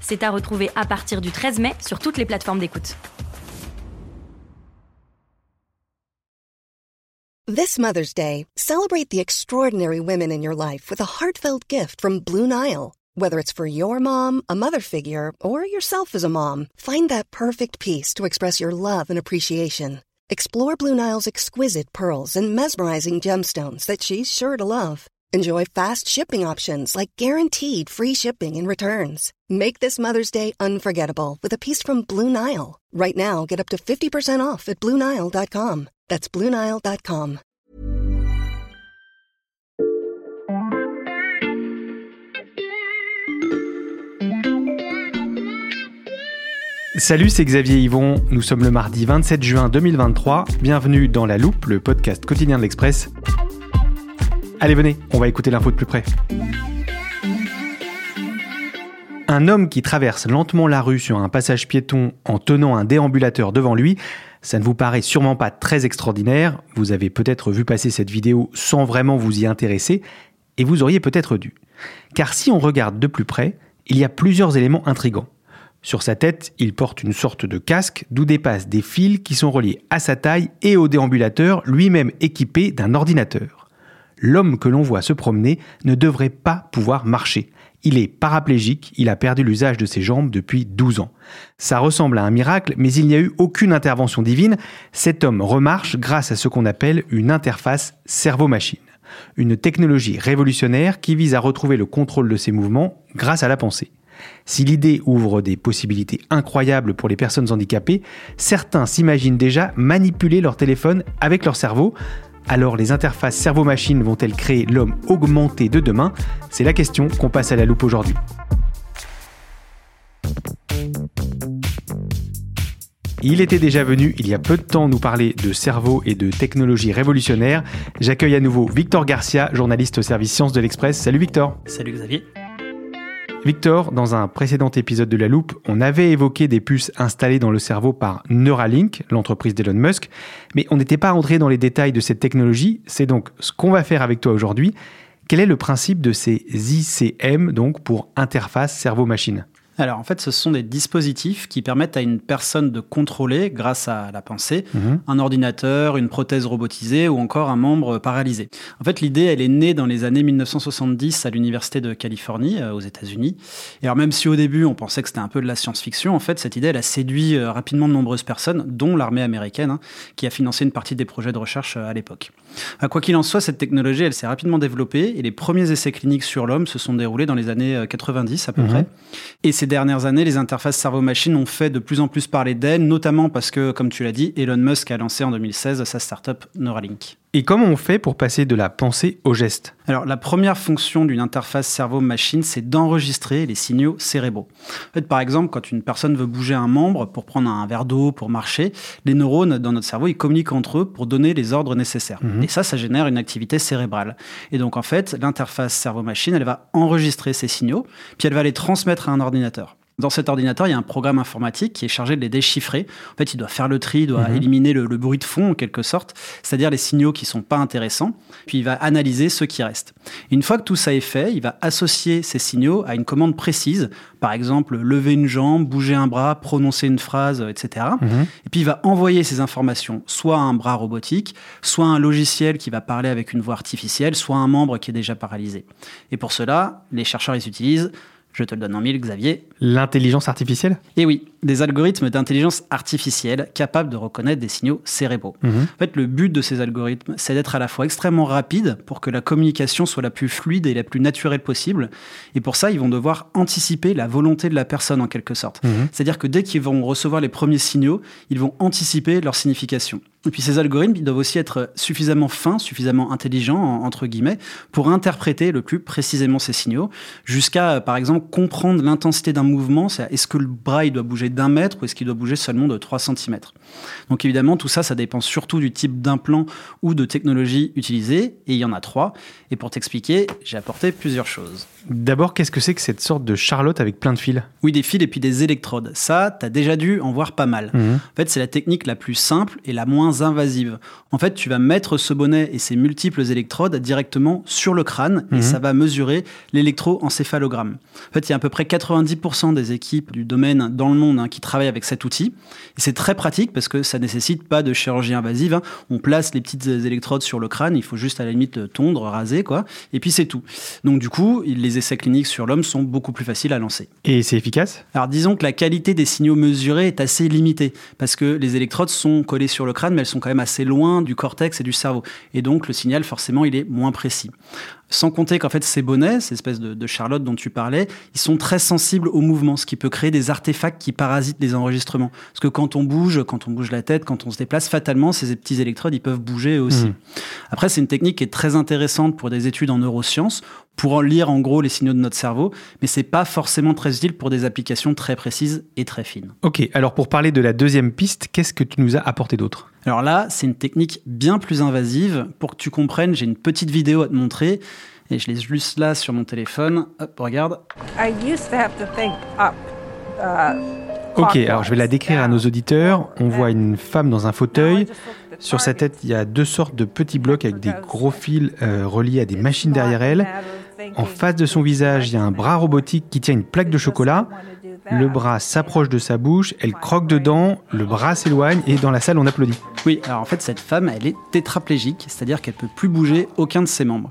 C'est à retrouver à partir du 13 mai sur toutes les plateformes d'écoute. This Mother's Day, celebrate the extraordinary women in your life with a heartfelt gift from Blue Nile. Whether it's for your mom, a mother figure, or yourself as a mom, find that perfect piece to express your love and appreciation. Explore Blue Nile's exquisite pearls and mesmerizing gemstones that she's sure to love. Enjoy fast shipping options like guaranteed free shipping and returns. Make this Mother's Day unforgettable with a piece from Blue Nile. Right now, get up to 50% off at BlueNile.com. That's BlueNile.com. Salut, c'est Xavier Yvon. Nous sommes le mardi 27 juin 2023. Bienvenue dans La Loupe, le podcast quotidien de l'Express. Allez, venez, on va écouter l'info de plus près. Un homme qui traverse lentement la rue sur un passage piéton en tenant un déambulateur devant lui, ça ne vous paraît sûrement pas très extraordinaire. Vous avez peut-être vu passer cette vidéo sans vraiment vous y intéresser, et vous auriez peut-être dû. Car si on regarde de plus près, il y a plusieurs éléments intrigants. Sur sa tête, il porte une sorte de casque d'où dépassent des fils qui sont reliés à sa taille et au déambulateur, lui-même équipé d'un ordinateur. L'homme que l'on voit se promener ne devrait pas pouvoir marcher. Il est paraplégique, il a perdu l'usage de ses jambes depuis 12 ans. Ça ressemble à un miracle, mais il n'y a eu aucune intervention divine. Cet homme remarche grâce à ce qu'on appelle une interface cerveau-machine. Une technologie révolutionnaire qui vise à retrouver le contrôle de ses mouvements grâce à la pensée. Si l'idée ouvre des possibilités incroyables pour les personnes handicapées, certains s'imaginent déjà manipuler leur téléphone avec leur cerveau. Alors les interfaces cerveau-machine vont-elles créer l'homme augmenté de demain? C'est la question qu'on passe à la loupe aujourd'hui. Il était déjà venu il y a peu de temps nous parler de cerveau et de technologie révolutionnaire. J'accueille à nouveau Victor Garcia, journaliste au service sciences de l'Express. Salut Victor. Salut Xavier. Victor, dans un précédent épisode de La Loupe, on avait évoqué des puces installées dans le cerveau par Neuralink, l'entreprise d'Elon Musk, mais on n'était pas entré dans les détails de cette technologie. C'est donc ce qu'on va faire avec toi aujourd'hui. Quel est le principe de ces ICM, donc pour interface cerveau-machine? Alors en fait, ce sont des dispositifs qui permettent à une personne de contrôler, grâce à la pensée, Mhm. un ordinateur, une prothèse robotisée ou encore un membre paralysé. En fait, l'idée, elle est née dans les années 1970 à l'Université de Californie, euh, aux États-Unis. Et alors même si au début, on pensait que c'était un peu de la science-fiction, en fait, cette idée, elle a séduit euh, rapidement de nombreuses personnes, dont l'armée américaine, hein, qui a financé une partie des projets de recherche euh, à l'époque. Quoi qu'il en soit, cette technologie, elle s'est rapidement développée et les premiers essais cliniques sur l'homme se sont déroulés dans les années euh, 90 à peu Mhm. près. Et ces dernières années, les interfaces cerveau-machine ont fait de plus en plus parler d'elles, notamment parce que, comme tu l'as dit, Elon Musk a lancé en 2016 sa startup Neuralink. Et comment on fait pour passer de la pensée au geste? Alors, la première fonction d'une interface cerveau-machine, c'est d'enregistrer les signaux cérébraux. En fait, par exemple, quand une personne veut bouger un membre pour prendre un verre d'eau, pour marcher, les neurones dans notre cerveau, ils communiquent entre eux pour donner les ordres nécessaires. Mhm. Et ça, ça génère une activité cérébrale. Et donc, en fait, l'interface cerveau-machine, elle va enregistrer ces signaux, puis elle va les transmettre à un ordinateur. Dans cet ordinateur, il y a un programme informatique qui est chargé de les déchiffrer. En fait, il doit faire le tri, il doit Mhm. éliminer le, le bruit de fond, en quelque sorte, c'est-à-dire les signaux qui sont pas intéressants, puis il va analyser ceux qui restent. Une fois que tout ça est fait, il va associer ces signaux à une commande précise, par exemple lever une jambe, bouger un bras, prononcer une phrase, etc. Mhm. Et puis il va envoyer ces informations soit à un bras robotique, soit à un logiciel qui va parler avec une voix artificielle, soit à un membre qui est déjà paralysé. Et pour cela, les chercheurs ils utilisent, je te le donne en mille Xavier, L'intelligence artificielle? Et oui, des algorithmes d'intelligence artificielle capables de reconnaître des signaux cérébraux. Mhm. En fait, le but de ces algorithmes, c'est d'être à la fois extrêmement rapide pour que la communication soit la plus fluide et la plus naturelle possible. Et pour ça, ils vont devoir anticiper la volonté de la personne en quelque sorte. Mhm. C'est-à-dire que dès qu'ils vont recevoir les premiers signaux, ils vont anticiper leur signification. Et puis ces algorithmes, ils doivent aussi être suffisamment fins, suffisamment intelligents, entre guillemets, pour interpréter le plus précisément ces signaux, jusqu'à, par exemple, comprendre l'intensité d'un mouvement. C'est est-ce que le bras, il doit bouger d'un mètre ou est-ce qu'il doit bouger seulement de 3 cm Donc évidemment, tout ça, ça dépend surtout du type d'implant ou de technologie utilisée, et il y en a trois. Et pour t'expliquer, j'ai apporté plusieurs choses. D'abord, qu'est-ce que c'est que cette sorte de charlotte avec plein de fils? Oui, des fils et puis des électrodes. Ça, tu as déjà dû en voir pas mal. Mhm. En fait, c'est la technique la plus simple et la moins invasive. En fait, tu vas mettre ce bonnet et ses multiples électrodes directement sur le crâne et Mhm. ça va mesurer l'électroencéphalogramme. En fait, il y a à peu près 90% des équipes du domaine dans le monde hein, qui travaillent avec cet outil. Et c'est très pratique parce que ça nécessite pas de chirurgie invasive. hein. On place les petites électrodes sur le crâne, il faut juste à la limite tondre, raser, quoi. Et puis c'est tout. Donc du coup, les essais cliniques sur l'homme sont beaucoup plus faciles à lancer. Et c'est efficace? Alors disons que la qualité des signaux mesurés est assez limitée parce que les électrodes sont collées sur le crâne mais elles sont quand même assez loin du cortex et du cerveau et donc le signal forcément il est moins précis. Sans compter qu'en fait ces bonnets, ces espèces de, de charlotte dont tu parlais, ils sont très sensibles au mouvement, ce qui peut créer des artefacts qui parasitent les enregistrements. Parce que quand on bouge, quand on bouge la tête, quand on se déplace, fatalement ces petits électrodes ils peuvent bouger aussi. Mhm. Après c'est une technique qui est très intéressante pour des études en neurosciences, pour en lire en gros les signaux de notre cerveau, mais c'est pas forcément très utile pour des applications très précises et très fines. Ok, alors pour parler de la deuxième piste, qu'est-ce que tu nous as apporté d'autre? Alors là, c'est une technique bien plus invasive. Pour que tu comprennes, j'ai une petite vidéo à te montrer. Et je l'ai juste là sur mon téléphone. Hop, regarde. I used to have to think up. Uh, Ok, alors je vais la décrire à nos auditeurs. On voit une femme dans un fauteuil. Sur sa tête, il y a deux sortes de petits blocs avec des gros fils euh, reliés à des machines derrière elle. En face de son visage, il y a un bras robotique qui tient une plaque de chocolat. Le bras s'approche de sa bouche, elle croque dedans, le bras s'éloigne et dans la salle on applaudit. Oui, alors en fait, cette femme, elle est tétraplégique, c'est-à-dire qu'elle peut plus bouger aucun de ses membres.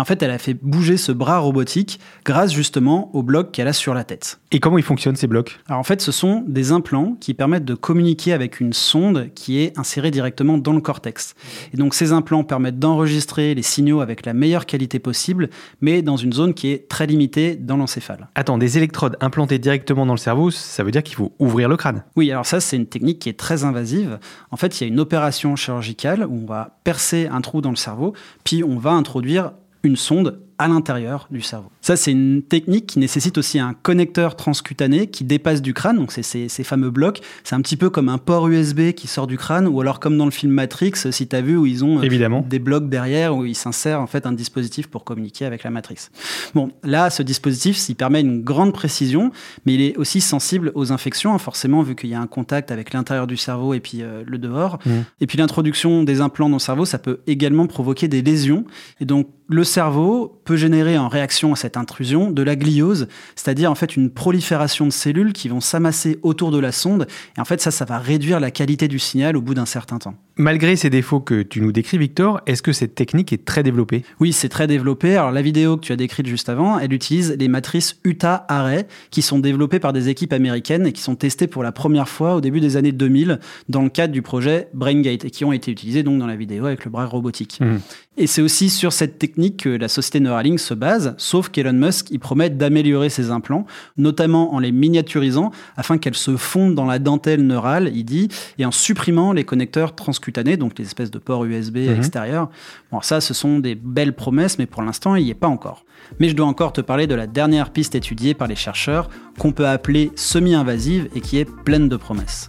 Et en fait, elle a fait bouger ce bras robotique grâce justement au bloc qu'elle a sur la tête. Et comment ils fonctionnent ces blocs? Alors en fait, ce sont des implants qui permettent de communiquer avec une sonde qui est insérée directement dans le cortex. Et donc ces implants permettent d'enregistrer les signaux avec la meilleure qualité possible, mais dans une zone qui est très limitée dans l'encéphale. Attends, des électrodes implantées directement dans le cerveau, ça veut dire qu'il faut ouvrir le crâne? Oui, alors ça, c'est une technique qui est très invasive. En fait, il y a une opération chirurgicale où on va percer un trou dans le cerveau, puis on va introduire une sonde à l'intérieur du cerveau. Ça, c'est une technique qui nécessite aussi un connecteur transcutané qui dépasse du crâne, donc c'est ces, ces fameux blocs. C'est un petit peu comme un port USB qui sort du crâne, ou alors comme dans le film Matrix, si tu as vu, où ils ont euh, Évidemment. des blocs derrière, où ils s'insèrent en fait un dispositif pour communiquer avec la matrice. Bon, là, ce dispositif, il permet une grande précision, mais il est aussi sensible aux infections, hein, forcément, vu qu'il y a un contact avec l'intérieur du cerveau et puis euh, le dehors. Mhm. Et puis l'introduction des implants dans le cerveau, ça peut également provoquer des lésions. Et donc, le cerveau peut générer en réaction à cette intrusion de la gliose, c'est-à-dire en fait une prolifération de cellules qui vont s'amasser autour de la sonde. Et en fait, ça, ça va réduire la qualité du signal au bout d'un certain temps. Malgré ces défauts que tu nous décris, Victor, est-ce que cette technique est très développée? Oui, c'est très développé. Alors la vidéo que tu as décrite juste avant, elle utilise les matrices Utah-Array qui sont développées par des équipes américaines et qui sont testées pour la première fois au début des années 2000 dans le cadre du projet BrainGate et qui ont été utilisées donc dans la vidéo avec le bras robotique. Mhm. Et c'est aussi sur cette technique que la société Neuralink se base, sauf qu'Elon Musk, il promet d'améliorer ses implants, notamment en les miniaturisant afin qu'elles se fondent dans la dentelle neurale, il dit, et en supprimant les connecteurs transcutanés, donc les espèces de ports USB Mhm. extérieurs. Bon, ça, ce sont des belles promesses, mais pour l'instant, il n'y est pas encore. Mais je dois encore te parler de la dernière piste étudiée par les chercheurs, qu'on peut appeler semi-invasive et qui est pleine de promesses.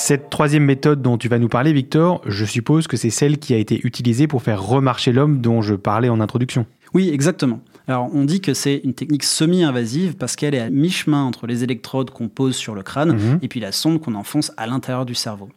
Cette troisième méthode dont tu vas nous parler, Victor, je suppose que c'est celle qui a été utilisée pour faire remarcher l'homme dont je parlais en introduction. Oui, exactement. Alors on dit que c'est une technique semi-invasive parce qu'elle est à mi-chemin entre les électrodes qu'on pose sur le crâne Mhm. et puis la sonde qu'on enfonce à l'intérieur du cerveau.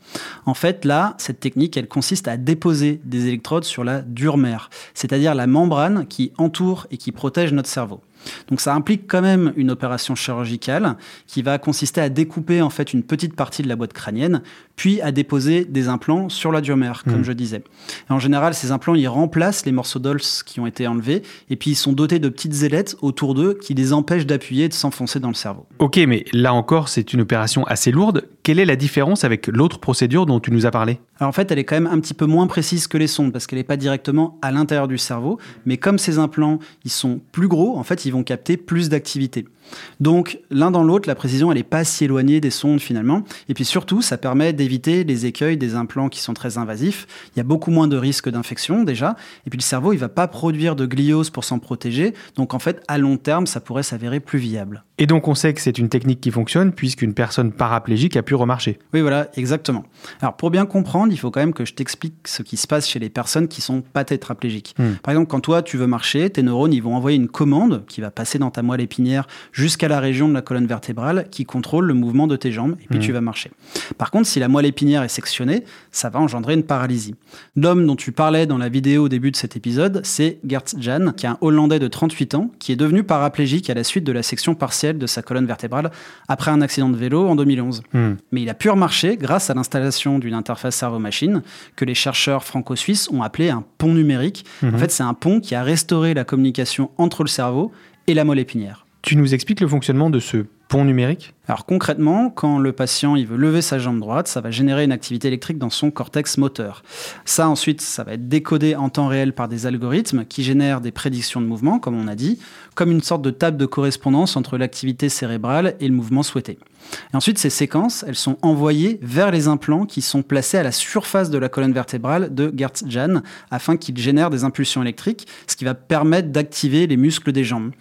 En fait, là, cette technique, elle consiste à déposer des électrodes sur la dure mère, c'est-à-dire la membrane qui entoure et qui protège notre cerveau. Donc ça implique quand même une opération chirurgicale qui va consister à découper en fait une petite partie de la boîte crânienne, puis à déposer des implants sur la comme Mhm. je disais. Et en général, ces implants, ils remplacent les morceaux d'os qui ont été enlevés, et puis ils sont dotés de petites ailettes autour d'eux qui les empêchent d'appuyer et de s'enfoncer dans le cerveau. Ok, mais là encore, c'est une opération assez lourde. Quelle est la différence avec l'autre procédure dont tu nous as parlé? Alors en fait, elle est quand même un petit peu moins précise que les sondes parce qu'elle n'est pas directement à l'intérieur du cerveau, mais comme ces implants, ils sont plus gros, en fait, ils vont capter plus d'activité. Donc l'un dans l'autre, la précision, elle n'est pas si éloignée des sondes finalement. Et puis surtout, ça permet d'éviter les écueils des implants qui sont très invasifs. Il y a beaucoup moins de risques d'infection déjà. Et puis le cerveau, il va pas produire de gliose pour s'en protéger. Donc en fait, à long terme, ça pourrait s'avérer plus viable. Et donc on sait que c'est une technique qui fonctionne puisqu'une personne paraplégique a pu remarcher. Oui, voilà, exactement. Alors, pour bien comprendre, il faut quand même que je t'explique ce qui se passe chez les personnes qui sont pas tétraplégiques. Hmm. Par exemple, quand toi, tu veux marcher, tes neurones, ils vont envoyer une commande qui va passer dans ta moelle épinière jusqu'à la région de la colonne vertébrale qui contrôle le mouvement de tes jambes et puis Hmm. tu vas marcher. Par contre, si la moelle épinière est sectionnée, ça va engendrer une paralysie. L'homme dont tu parlais dans la vidéo au début de cet épisode, c'est Gert Jan, qui est un Hollandais de 38 ans, qui est devenu paraplégique à la suite de la section partielle de sa colonne vertébrale après un accident de vélo en 2011 Hmm. mais il a pu remarcher grâce à l'installation d'une interface cerveau-machine que les chercheurs franco-suisses ont appelé un pont numérique. En fait, c'est un pont qui a restauré la communication entre le cerveau et la moelle épinière. Tu nous expliques le fonctionnement de ce pont numérique? Alors concrètement, quand le patient il veut lever sa jambe droite, ça va générer une activité électrique dans son cortex moteur. Ça ensuite, ça va être décodé en temps réel par des algorithmes qui génèrent des prédictions de mouvement, comme on a dit, comme une sorte de table de correspondance entre l'activité cérébrale et le mouvement souhaité. Et ensuite, ces séquences, elles sont envoyées vers les implants qui sont placés à la surface de la colonne vertébrale de Gertz-Jan afin qu'ils génèrent des impulsions électriques, ce qui va permettre d'activer les muscles des jambes.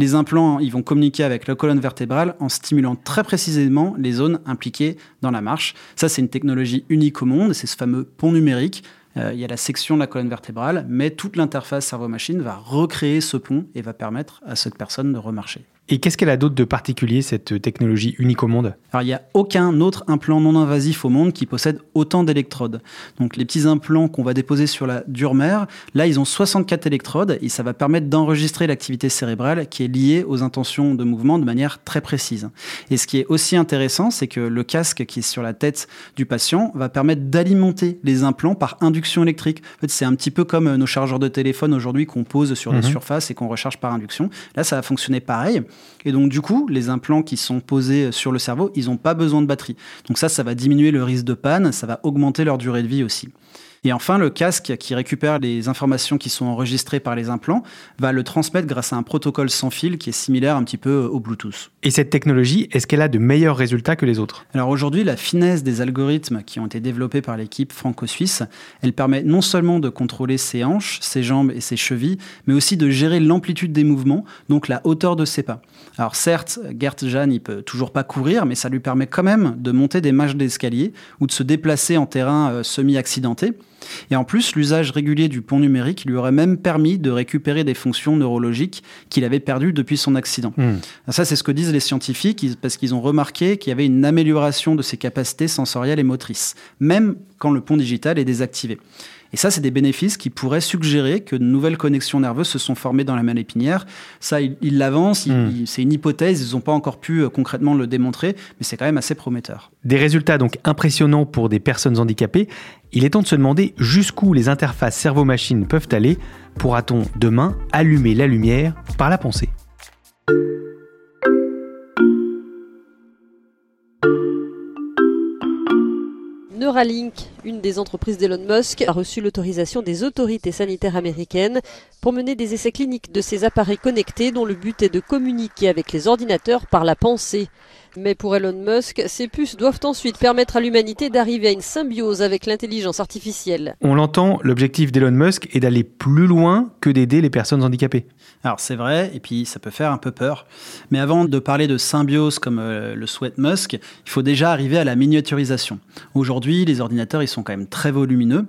Les implants, ils vont communiquer avec la colonne vertébrale en stimulant très précisément les zones impliquées dans la marche. Ça, c'est une technologie unique au monde, c'est ce fameux pont numérique. Euh, il y a la section de la colonne vertébrale, mais toute l'interface cerveau-machine va recréer ce pont et va permettre à cette personne de remarcher. Et qu'est-ce qu'elle a d'autre de particulier, cette technologie unique au monde? Alors, il n'y a aucun autre implant non invasif au monde qui possède autant d'électrodes. Donc, les petits implants qu'on va déposer sur la dure mère, là, ils ont 64 électrodes et ça va permettre d'enregistrer l'activité cérébrale qui est liée aux intentions de mouvement de manière très précise. Et ce qui est aussi intéressant, c'est que le casque qui est sur la tête du patient va permettre d'alimenter les implants par induction électrique. En fait, c'est un petit peu comme euh, nos chargeurs de téléphone aujourd'hui qu'on pose sur des Mhm. surfaces et qu'on recharge par induction. Là, ça va fonctionner pareil. Et donc, du coup, les implants qui sont posés sur le cerveau, ils n'ont pas besoin de batterie. Donc ça, ça va diminuer le risque de panne, ça va augmenter leur durée de vie aussi. Et enfin, le casque qui récupère les informations qui sont enregistrées par les implants va le transmettre grâce à un protocole sans fil qui est similaire un petit peu au Bluetooth. Et cette technologie, est-ce qu'elle a de meilleurs résultats que les autres? Alors aujourd'hui, la finesse des algorithmes qui ont été développés par l'équipe franco-suisse, elle permet non seulement de contrôler ses hanches, ses jambes et ses chevilles, mais aussi de gérer l'amplitude des mouvements, donc la hauteur de ses pas. Alors certes, Gert Jan, il peut toujours pas courir, mais ça lui permet quand même de monter des marches d'escalier ou de se déplacer en terrain euh, semi-accidenté. Et en plus, l'usage régulier du pont numérique lui aurait même permis de récupérer des fonctions neurologiques qu'il avait perdues depuis son accident. Hmm. Ça, c'est ce que disent les scientifiques, parce qu'ils ont remarqué qu'il y avait une amélioration de ses capacités sensorielles et motrices, même quand le pont digital est désactivé. Et ça, c'est des bénéfices qui pourraient suggérer que de nouvelles connexions nerveuses se sont formées dans la moelle épinière. Ça, ils l'avancent, Hmm. c'est une hypothèse, ils n'ont pas encore pu euh, concrètement le démontrer, mais c'est quand même assez prometteur. Des résultats donc impressionnants pour des personnes handicapées. Il est temps de se demander jusqu'où les interfaces cerveau-machine peuvent aller. Pourra-t-on demain allumer la lumière par la pensée? Neuralink, une des entreprises d'Elon Musk, a reçu l'autorisation des autorités sanitaires américaines pour mener des essais cliniques de ces appareils connectés dont le but est de communiquer avec les ordinateurs par la pensée. Mais pour Elon Musk, ces puces doivent ensuite permettre à l'humanité d'arriver à une symbiose avec l'intelligence artificielle. On l'entend, l'objectif d'Elon Musk est d'aller plus loin que d'aider les personnes handicapées. Alors c'est vrai, et puis ça peut faire un peu peur. Mais avant de parler de symbiose comme euh, le souhaite Musk, il faut déjà arriver à la miniaturisation. Aujourd'hui, les ordinateurs, ils sont quand même très volumineux.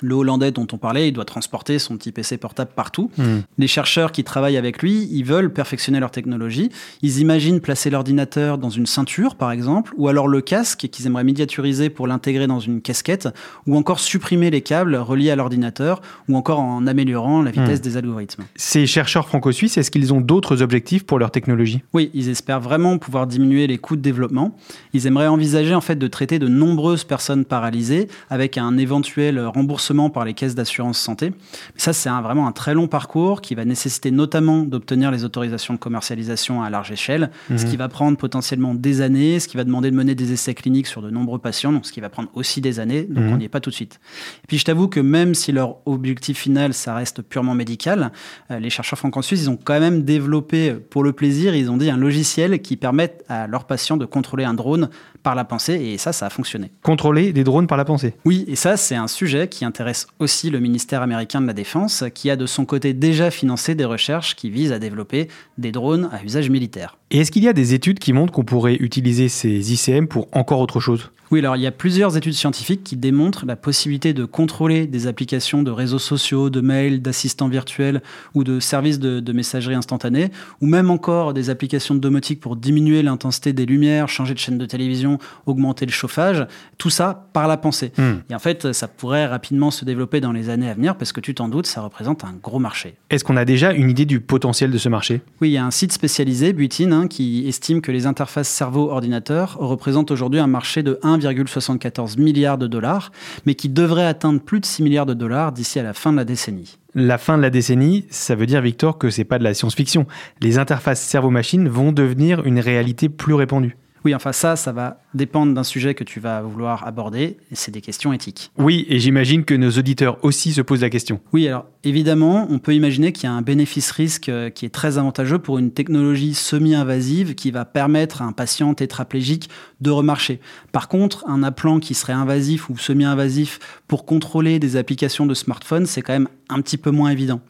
Le Hollandais dont on parlait, il doit transporter son petit PC portable partout. Hmm. Les chercheurs qui travaillent avec lui, ils veulent perfectionner leur technologie. Ils imaginent placer l'ordinateur dans une ceinture, par exemple, ou alors le casque qu'ils aimeraient miniaturiser pour l'intégrer dans une casquette, ou encore supprimer les câbles reliés à l'ordinateur, ou encore en améliorant la vitesse Hmm. des algorithmes. Ces chercheurs franco-suisses, est-ce qu'ils ont d'autres objectifs pour leur technologie? Oui, ils espèrent vraiment pouvoir diminuer les coûts de développement. Ils aimeraient envisager en fait de traiter de nombreuses personnes paralysées avec un éventuel remboursement par les caisses d'assurance santé. Ça, c'est vraiment un très long parcours qui va nécessiter notamment d'obtenir les autorisations de commercialisation à large échelle, ce qui va prendre potentiellement des années, ce qui va demander de mener des essais cliniques sur de nombreux patients, donc ce qui va prendre aussi des années, donc Mhm. on n'y est pas tout de suite. Et puis je t'avoue que même si leur objectif final, ça reste purement médical, euh, les chercheurs franco-suisses, ils ont quand même développé, pour le plaisir, ils ont dit un logiciel qui permette à leurs patients de contrôler un drone par la pensée, et ça, ça a fonctionné. Contrôler des drones par la pensée. Oui, et ça, c'est un sujet qui intéresse aussi le ministère américain de la Défense, qui a de son côté déjà financé des recherches qui visent à développer des drones à usage militaire. Et est-ce qu'il y a des études qui montrent qu'on pourrait utiliser ces ICM pour encore autre chose? Oui, alors il y a plusieurs études scientifiques qui démontrent la possibilité de contrôler des applications de réseaux sociaux, de mails, d'assistants virtuels ou de services de, de messagerie instantanée, ou même encore des applications de domotique pour diminuer l'intensité des lumières, changer de chaîne de télévision, augmenter le chauffage, tout ça par la pensée. Hmm. Et en fait, ça pourrait rapidement se développer dans les années à venir parce que tu t'en doutes, ça représente un gros marché. Est-ce qu'on a déjà une idée du potentiel de ce marché? Oui, il y a un site spécialisé, Butin, qui estime que les interfaces cerveau-ordinateur représentent aujourd'hui un marché de 1,74 milliard de dollars, mais qui devrait atteindre plus de 6 milliards de dollars d'ici à la fin de la décennie. La fin de la décennie, ça veut dire, Victor, que c'est pas de la science-fiction. Les interfaces cerveau-machine vont devenir une réalité plus répandue. Oui, enfin ça, ça va dépendre d'un sujet que tu vas vouloir aborder, et c'est des questions éthiques. Oui, et j'imagine que nos auditeurs aussi se posent la question. Oui, alors évidemment, on peut imaginer qu'il y a un bénéfice-risque euh, qui est très avantageux pour une technologie semi-invasive qui va permettre à un patient tétraplégique de remarcher. Par contre, un appelant qui serait invasif ou semi-invasif pour contrôler des applications de smartphone, c'est quand même un petit peu moins évident.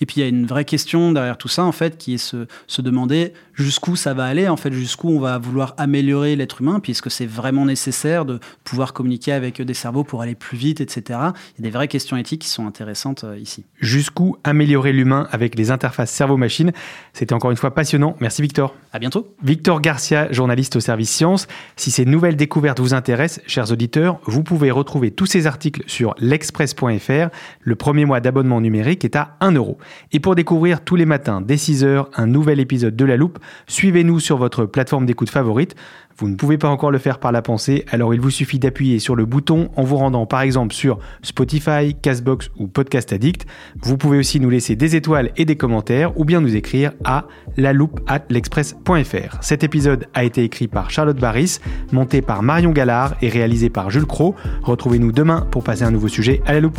Et puis il y a une vraie question derrière tout ça, en fait, qui est se, se demander jusqu'où ça va aller, en fait, jusqu'où on va vouloir améliorer l'être humain, puisque c'est vraiment nécessaire de pouvoir communiquer avec des cerveaux pour aller plus vite, etc. Il y a des vraies questions éthiques qui sont intéressantes euh, ici. Jusqu'où améliorer l'humain avec les interfaces cerveau-machine? C'était encore une fois passionnant. Merci Victor. À bientôt. Victor Garcia, journaliste au service Science. Si ces nouvelles découvertes vous intéressent, chers auditeurs, vous pouvez retrouver tous ces articles sur l'express.fr. Le premier mois d'abonnement numérique est à 1 euro. Et pour découvrir tous les matins dès 6h un nouvel épisode de La Loupe, suivez-nous sur votre plateforme d'écoute favorite. Vous ne pouvez pas encore le faire par la pensée, alors il vous suffit d'appuyer sur le bouton en vous rendant par exemple sur Spotify, Castbox ou Podcast Addict. Vous pouvez aussi nous laisser des étoiles et des commentaires ou bien nous écrire à l'express.fr. Cet épisode a été écrit par Charlotte Barris, monté par Marion Gallard et réalisé par Jules Cro. Retrouvez-nous demain pour passer un nouveau sujet à la loupe.